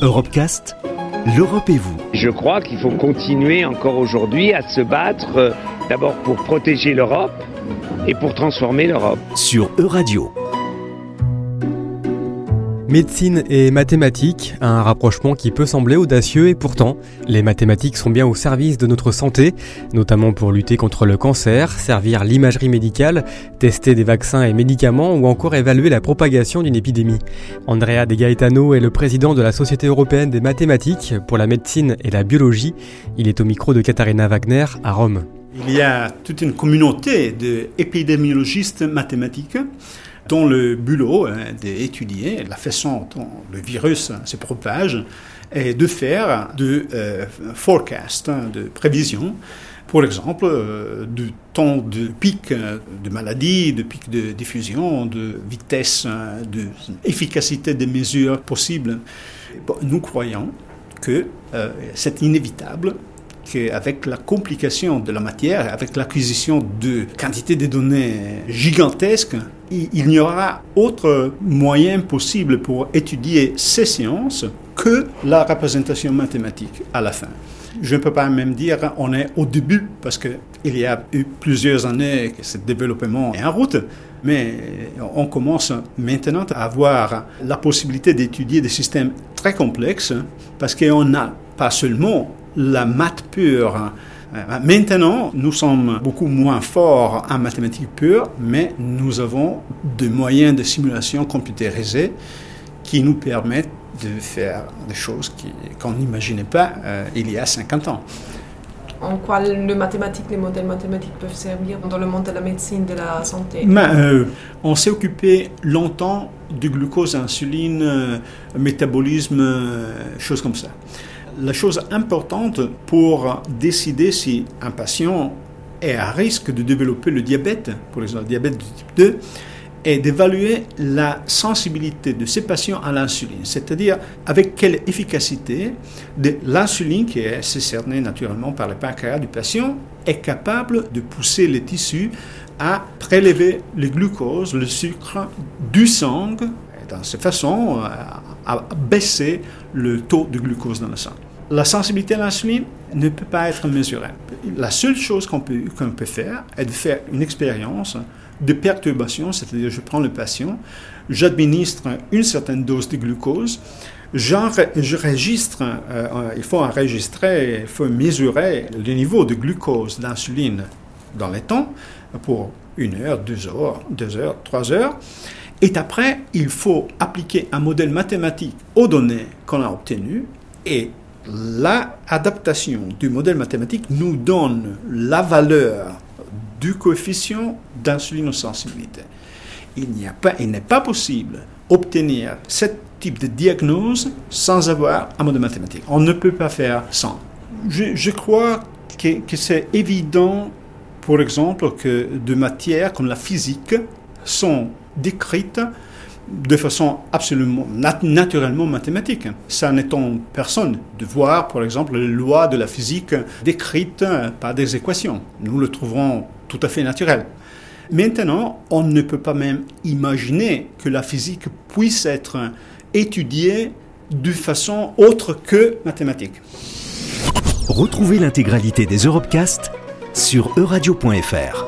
Europecast, l'Europe et vous. Je crois qu'il faut continuer encore aujourd'hui à se battre euh, d'abord pour protéger l'Europe et pour transformer l'Europe. Sur Euradio. Médecine et mathématiques, un rapprochement qui peut sembler audacieux et pourtant, les mathématiques sont bien au service de notre santé, notamment pour lutter contre le cancer, servir l'imagerie médicale, tester des vaccins et médicaments ou encore évaluer la propagation d'une épidémie. Andrea De Gaetano est le président de la Société européenne des mathématiques pour la médecine et la biologie. Il est au micro de Katharina Wagner à Rome. Il y a toute une communauté d'épidémiologistes mathématiques dont le boulot hein, d'étudier la façon dont le virus se propage et de faire de euh, forecast, hein, de prévision, pour exemple, euh, du temps de pic de maladie, de pic de diffusion, de vitesse, hein, de des mesures possibles. nous croyons que euh, c'est inévitable qu'avec la complication de la matière, avec l'acquisition de quantités de données gigantesques, il n'y aura autre moyen possible pour étudier ces sciences que la représentation mathématique à la fin. Je ne peux pas même dire on est au début parce qu'il y a eu plusieurs années que ce développement est en route, mais on commence maintenant à avoir la possibilité d'étudier des systèmes très complexes parce qu'on n'a pas seulement la maths pure. Euh, maintenant, nous sommes beaucoup moins forts en mathématiques pures, mais nous avons des moyens de simulation computérisés qui nous permettent de faire des choses qu'on n'imaginait pas euh, il y a 50 ans. En quoi les mathématiques, les modèles mathématiques peuvent servir dans le monde de la médecine, de la santé? Euh, On s'est occupé longtemps du glucose, insuline, métabolisme, choses comme ça la chose importante pour décider si un patient est à risque de développer le diabète, pour exemple le diabète de type 2, est d'évaluer la sensibilité de ces patients à l'insuline, c'est-à-dire avec quelle efficacité l'insuline qui est cernée naturellement par le pancréas du patient est capable de pousser les tissus à prélever le glucose, le sucre du sang, et dans cette façon à baisser le taux de glucose dans le sang la sensibilité à l'insuline ne peut pas être mesurée. La seule chose qu'on peut, qu'on peut faire est de faire une expérience de perturbation, c'est-à-dire je prends le patient, j'administre une certaine dose de glucose, je registre, euh, il faut enregistrer, il faut mesurer le niveau de glucose d'insuline dans les temps pour une heure, deux heures, deux heures, trois heures. Et après, il faut appliquer un modèle mathématique aux données qu'on a obtenues et l'adaptation du modèle mathématique nous donne la valeur du coefficient d'insulinosensibilité. Il n'y a il n'est pas possible obtenir ce type de diagnose sans avoir un modèle mathématique. On ne peut pas faire sans. Je, crois que, que c'est évident, pour exemple, que de matières comme la physique sont décrites de façon absolument naturellement mathématique. Ça n'étonne personne de voir, par exemple, les lois de la physique décrites par des équations. Nous le trouverons tout à fait naturel. Maintenant, on ne peut pas même imaginer que la physique puisse être étudiée de façon autre que mathématique. Retrouvez l'intégralité des Europecast sur euradio.fr.